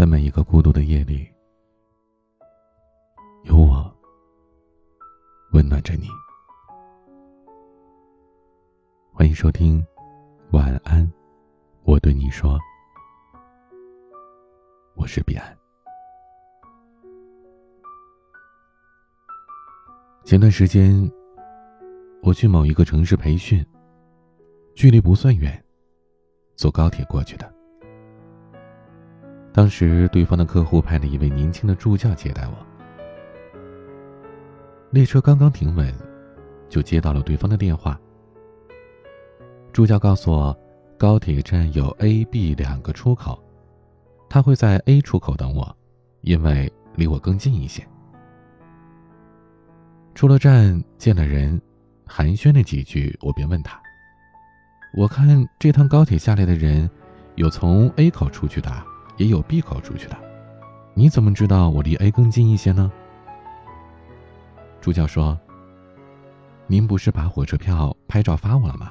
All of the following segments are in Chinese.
在每一个孤独的夜里，有我温暖着你。欢迎收听，晚安，我对你说，我是彼岸。前段时间，我去某一个城市培训，距离不算远，坐高铁过去的。当时，对方的客户派了一位年轻的助教接待我。列车刚刚停稳，就接到了对方的电话。助教告诉我，高铁站有 A、B 两个出口，他会在 A 出口等我，因为离我更近一些。出了站，见了人，寒暄了几句，我便问他：“我看这趟高铁下来的人，有从 A 口出去的，也有 B 口出去的，你怎么知道我离 A 更近一些呢？”助教说：“您不是把火车票拍照发我了吗？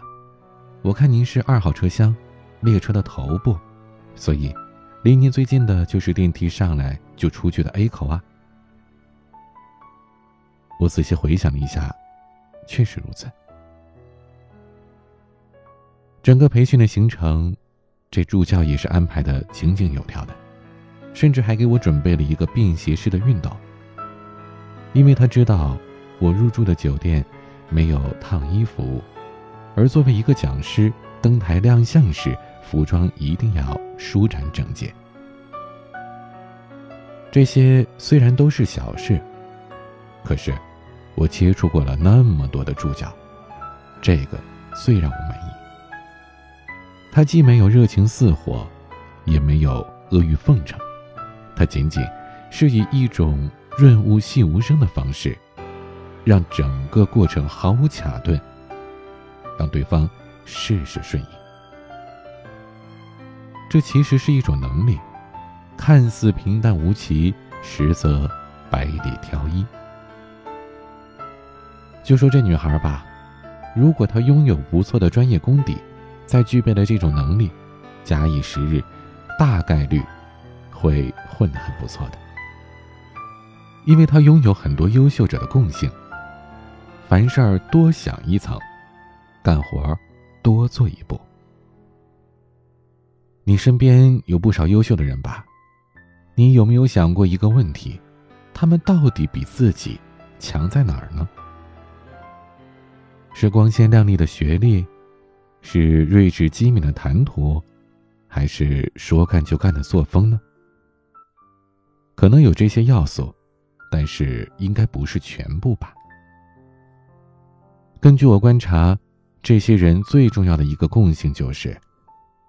我看您是二号车厢，列车的头部，所以离您最近的就是电梯上来就出去的 A 口啊。”我仔细回想了一下，确实如此。整个培训的行程，这助教也是安排的井井有条的，甚至还给我准备了一个便携式的熨斗。因为他知道我入住的酒店没有烫衣服，而作为一个讲师登台亮相时，服装一定要舒展整洁。这些虽然都是小事，可是。我接触过了那么多的助教，这个最让我满意。他既没有热情似火，也没有阿谀奉承，他仅仅是以一种润物细无声的方式，让整个过程毫无卡顿，让对方事事顺意。这其实是一种能力，看似平淡无奇，实则百里挑一。就说这女孩吧，如果她拥有不错的专业功底，再具备了这种能力，假以时日，大概率会混得很不错的。因为他拥有很多优秀者的共性：凡事儿多想一层，干活多做一步。你身边有不少优秀的人吧？你有没有想过一个问题：他们到底比自己强在哪儿呢？是光鲜亮丽的学历，是睿智机敏的谈吐，还是说干就干的作风呢？可能有这些要素，但是应该不是全部吧。根据我观察，这些人最重要的一个共性就是，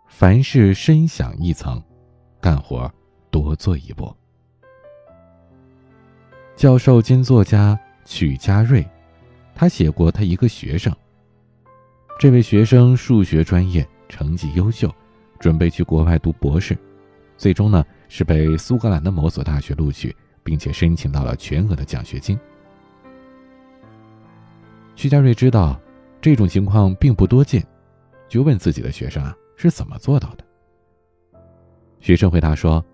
凡事深想一层，干活多做一步。教授兼作家曲家瑞。他写过他一个学生。这位学生数学专业成绩优秀，准备去国外读博士，最终呢是被苏格兰的某所大学录取，并且申请到了全额的奖学金。徐家瑞知道这种情况并不多见，就问自己的学生啊是怎么做到的。学生回答说：“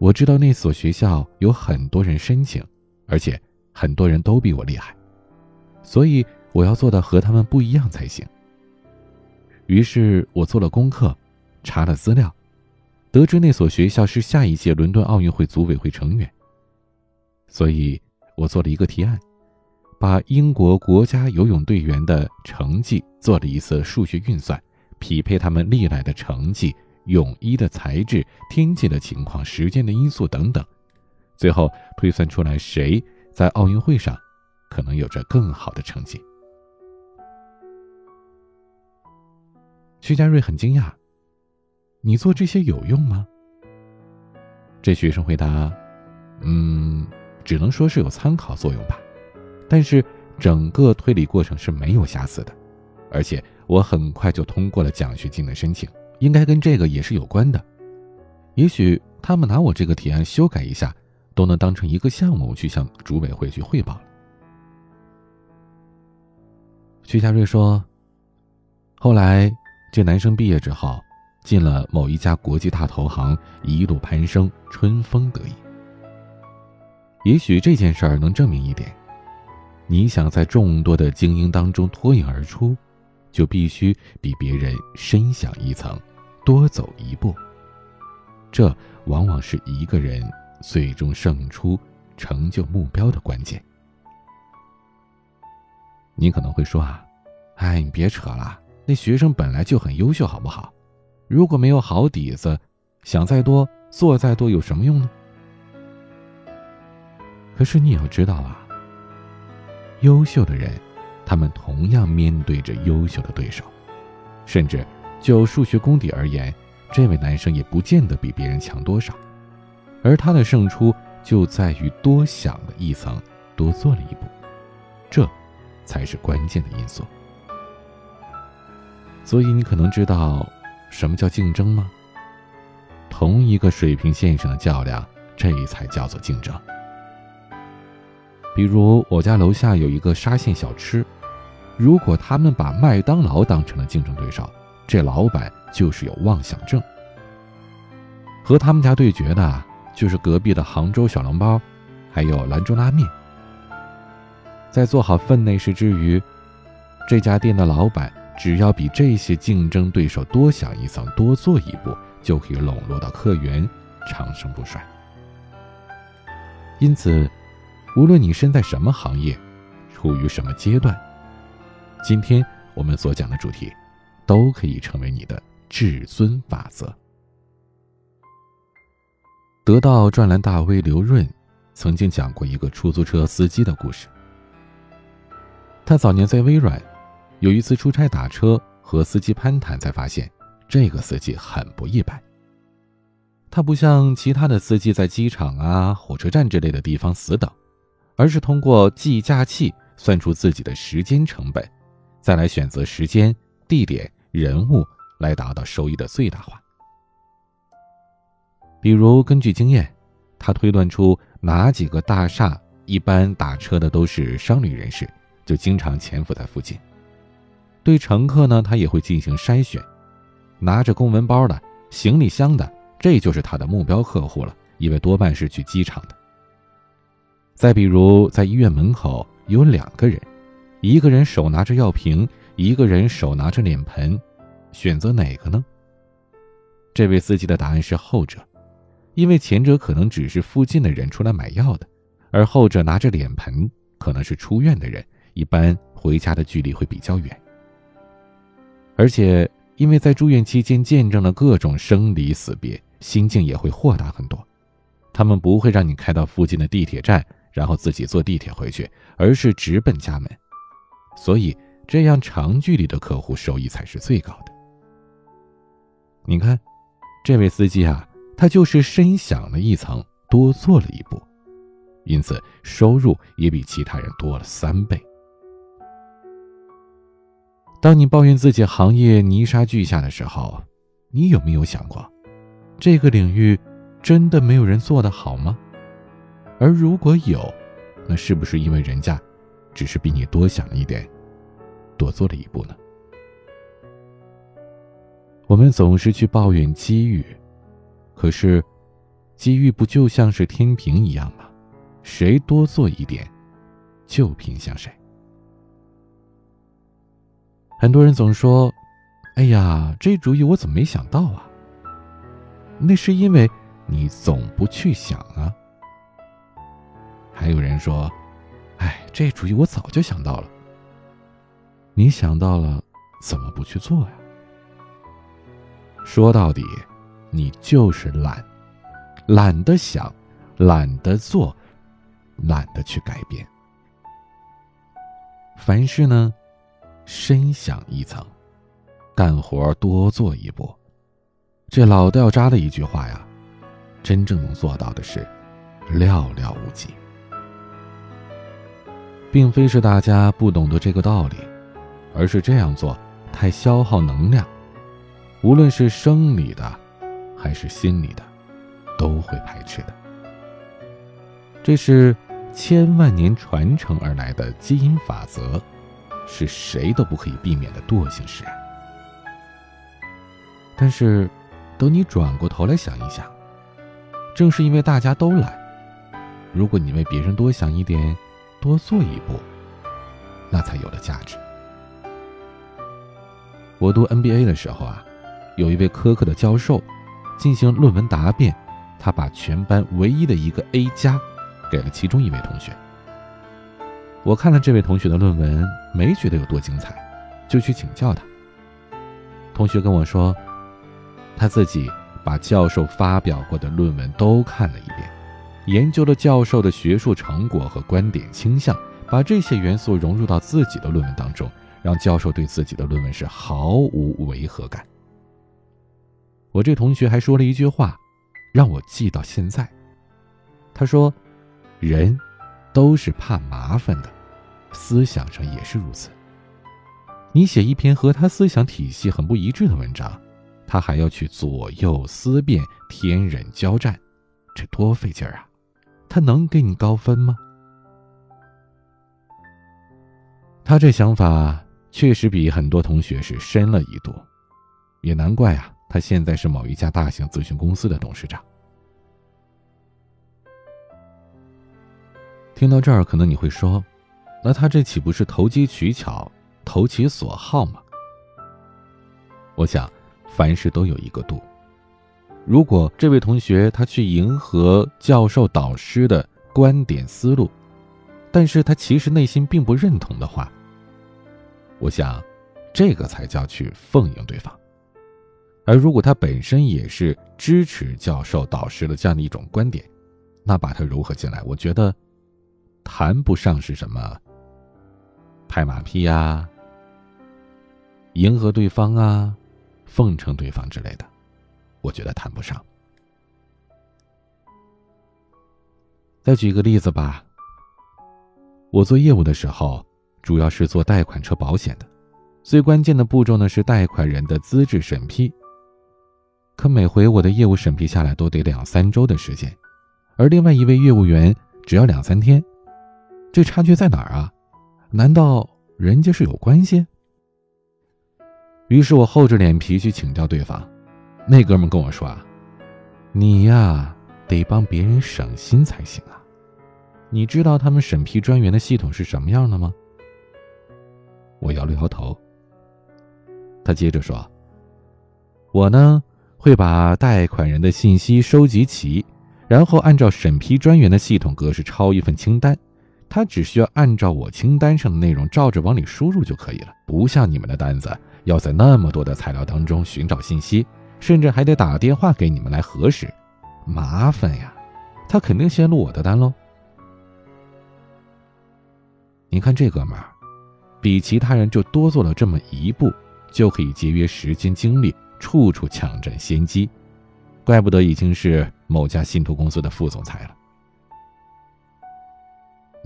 我知道那所学校有很多人申请，而且很多人都比我厉害。”所以我要做到和他们不一样才行。于是我做了功课，查了资料，得知那所学校是下一届伦敦奥运会组委会成员。所以我做了一个提案，把英国国家游泳队员的成绩做了一次数学运算，匹配他们历来的成绩、泳衣的材质、天气的情况、时间的因素等等，最后推算出来谁在奥运会上。可能有着更好的成绩。徐家瑞很惊讶：“你做这些有用吗？”这学生回答：“嗯，只能说是有参考作用吧。但是整个推理过程是没有瑕疵的，而且我很快就通过了奖学金的申请，应该跟这个也是有关的。也许他们拿我这个提案修改一下，都能当成一个项目去向组委会去汇报了。”徐家瑞说：“后来，这男生毕业之后，进了某一家国际大投行，一路攀升，春风得意。也许这件事儿能证明一点：你想在众多的精英当中脱颖而出，就必须比别人深想一层，多走一步。这往往是一个人最终胜出、成就目标的关键。你可能会说啊，哎，你别扯了，那学生本来就很优秀，好不好？如果没有好底子，想再多做再多有什么用呢？可是你要知道啊，优秀的人，他们同样面对着优秀的对手，甚至就数学功底而言，这位男生也不见得比别人强多少，而他的胜出就在于多想了一层，多做了一步，这才是关键的因素。所以你可能知道。什么叫竞争吗？同一个水平线上的较量，这才叫做竞争。比如我家楼下有一个沙县小吃，如果他们把麦当劳当成了竞争对手，这老板就是有妄想症。和他们家对决的，就是隔壁的杭州小笼包，还有兰州拉面。在做好分内事之余，这家店的老板。只要比这些竞争对手多想一层、多做一步，就可以笼络到客源，长盛不衰。因此，无论你身在什么行业，处于什么阶段，今天我们所讲的主题，都可以成为你的至尊法则。得到专栏大 V 刘润曾经讲过一个出租车司机的故事。他早年在微软。有一次出差打车，和司机攀谈，才发现这个司机很不一般。他不像其他的司机在机场啊、火车站之类的地方死等，而是通过计价器算出自己的时间成本，再来选择时间、地点、人物来达到收益的最大化。比如根据经验，他推断出哪几个大厦一般打车的都是商旅人士，就经常潜伏在附近。对乘客呢，他也会进行筛选，拿着公文包的、行李箱的，这就是他的目标客户了，因为多半是去机场的。再比如，在医院门口有两个人，一个人手拿着药瓶，一个人手拿着脸盆，选择哪个呢？这位司机的答案是后者，因为前者可能只是附近的人出来买药的，而后者拿着脸盆可能是出院的人，一般回家的距离会比较远。而且，因为在住院期间见证了各种生离死别，心境也会豁达很多。他们不会让你开到附近的地铁站，然后自己坐地铁回去，而是直奔家门。所以，这样长距离的客户收益才是最高的。你看，这位司机啊，他就是深想了一层，多做了一步，因此收入也比其他人多了三倍。当你抱怨自己行业泥沙俱下的时候，你有没有想过，这个领域真的没有人做得好吗？而如果有，那是不是因为人家只是比你多想了一点，多做了一步呢？我们总是去抱怨机遇，可是机遇不就像是天平一样吗？谁多做一点，就偏向谁。很多人总说：“哎呀，这主意我怎么没想到啊？”那是因为你总不去想啊。还有人说：“哎，这主意我早就想到了。”你想到了，怎么不去做呀？说到底，你就是懒，懒得想，懒得做，懒得去改变。凡事呢。深想一层，干活多做一步，这老掉渣的一句话呀，真正能做到的是寥寥无几。并非是大家不懂得这个道理，而是这样做太消耗能量，无论是生理的还是心理的，都会排斥的。这是千万年传承而来的基因法则。是谁都不可以避免的惰性使然。但是，等你转过头来想一想，正是因为大家都懒，如果你为别人多想一点，多做一步，那才有了价值。我读 NBA 的时候啊，有一位苛刻的教授进行论文答辩，他把全班唯一的一个 A 加给了其中一位同学。我看了这位同学的论文，没觉得有多精彩，就去请教他。同学跟我说。他自己把教授发表过的论文都看了一遍，研究了教授的学术成果和观点倾向，把这些元素融入到自己的论文当中，让教授对自己的论文是毫无违和感。我这同学还说了一句话，让我记到现在。他说：“人都是怕麻烦的，思想上也是如此。你写一篇和他思想体系很不一致的文章。”他还要去左右思辨、天人交战，这多费劲啊！他能给你高分吗？他这想法确实比很多同学是深了一度，也难怪啊！他现在是某一家大型咨询公司的董事长。听到这儿，可能你会说，那他这岂不是投机取巧、投其所好吗？我想。凡事都有一个度。如果这位同学他去迎合教授导师的观点思路，但是他其实内心并不认同的话，我想，这个才叫去奉迎对方。而如果他本身也是支持教授导师的这样的一种观点，那把他融合进来，我觉得，谈不上是什么拍马屁呀，迎合对方啊。奉承对方之类的，我觉得谈不上。再举个例子吧。我做业务的时候，主要是做贷款车保险的，最关键的步骤呢是贷款人的资质审批。可每回我的业务审批下来都得两三周的时间，而另外一位业务员只要两三天，这差距在哪儿啊？难道人家是有关系？于是我厚着脸皮去请教对方，那哥们跟我说：“啊，你呀得帮别人省心才行啊，你知道他们审批专员的系统是什么样的吗？”我摇了摇头。他接着说：“我呢会把贷款人的信息收集齐，然后按照审批专员的系统格式抄一份清单，他只需要按照我清单上的内容照着往里输入就可以了，不像你们的单子。”要在那么多的材料当中寻找信息，甚至还得打电话给你们来核实，麻烦呀！他肯定先录我的单喽。你看这哥们儿，比其他人就多做了这么一步，就可以节约时间精力，处处抢占先机，怪不得已经是某家信托公司的副总裁了。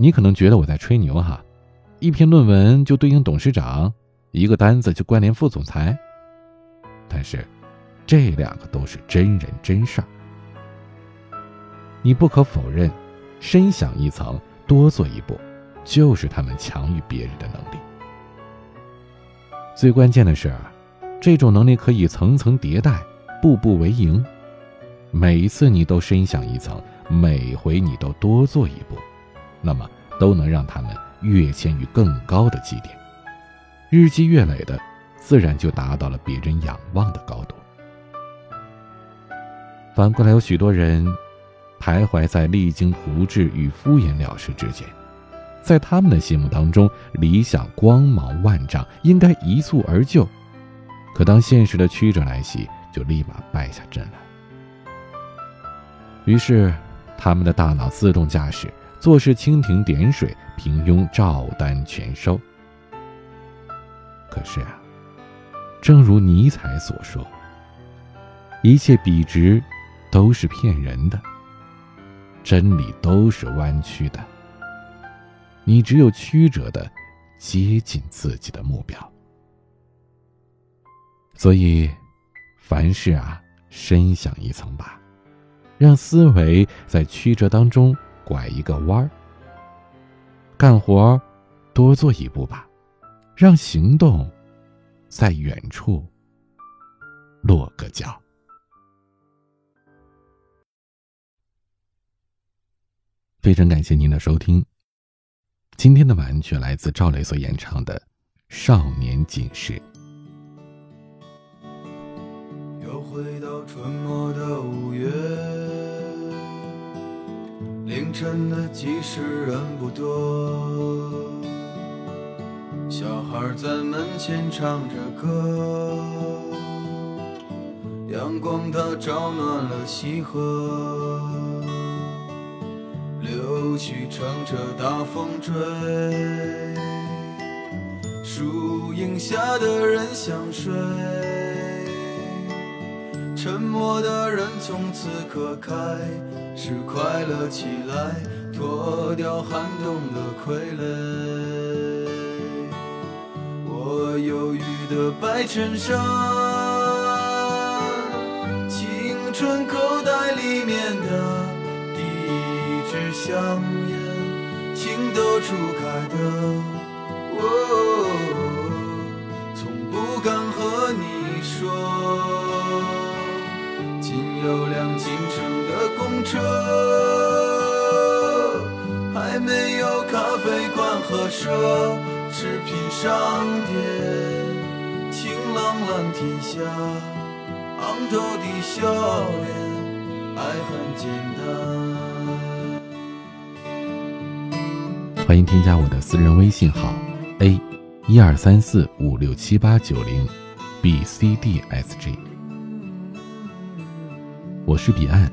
你可能觉得我在吹牛哈，一篇论文就对应董事长。一个单子就关联副总裁，但是这两个都是真人真事儿。你不可否认，深想一层，多做一步，就是他们强于别人的能力。最关键的是，这种能力可以层层迭代，步步为营。每一次你都深想一层，每回你都多做一步，那么都能让他们跃迁于更高的基点。日积月累的，自然就达到了别人仰望的高度。反过来，有许多人徘徊在励精图治与敷衍了事之间，在他们的心目当中，理想光芒万丈，应该一蹴而就。可当现实的曲折来袭，就立马败下阵来。于是，他们的大脑自动驾驶，做事蜻蜓点水，平庸照单全收。可是啊，正如尼采所说：“一切笔直都是骗人的，真理都是弯曲的。你只有曲折的接近自己的目标。所以，凡事啊，深想一层吧，让思维在曲折当中拐一个弯儿。干活多做一步吧。”让行动，在远处落个脚。非常感谢您的收听，今天的晚安曲来自赵雷所演唱的《少年锦时》。又回到春末的五月，凌晨的集市人不多，小孩在门前唱着歌，阳光它照暖了溪河。柳絮乘着大风追，树荫下的人想睡，沉默的人从此刻开是快乐起来，脱掉寒冬的傀儡。我忧郁的白衬衫，青春口袋里面的第一支。香烟，情窦初开的车，还没有咖啡馆和奢侈品商店。晴朗蓝天下，昂头的笑脸，爱很简单。欢迎添加我的私人微信号 a 一二三四五六七八九零 b c d s g，我是彼岸，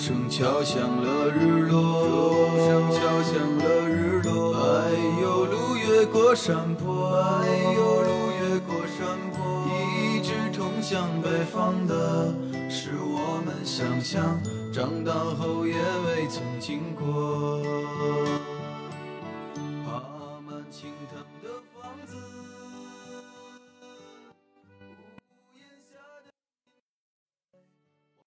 声敲响了日落，钟声敲响了日落，哎呦，路越过山坡，哎呦，路越过山坡。一直通向北方的是我们想象，长大后也未曾经过。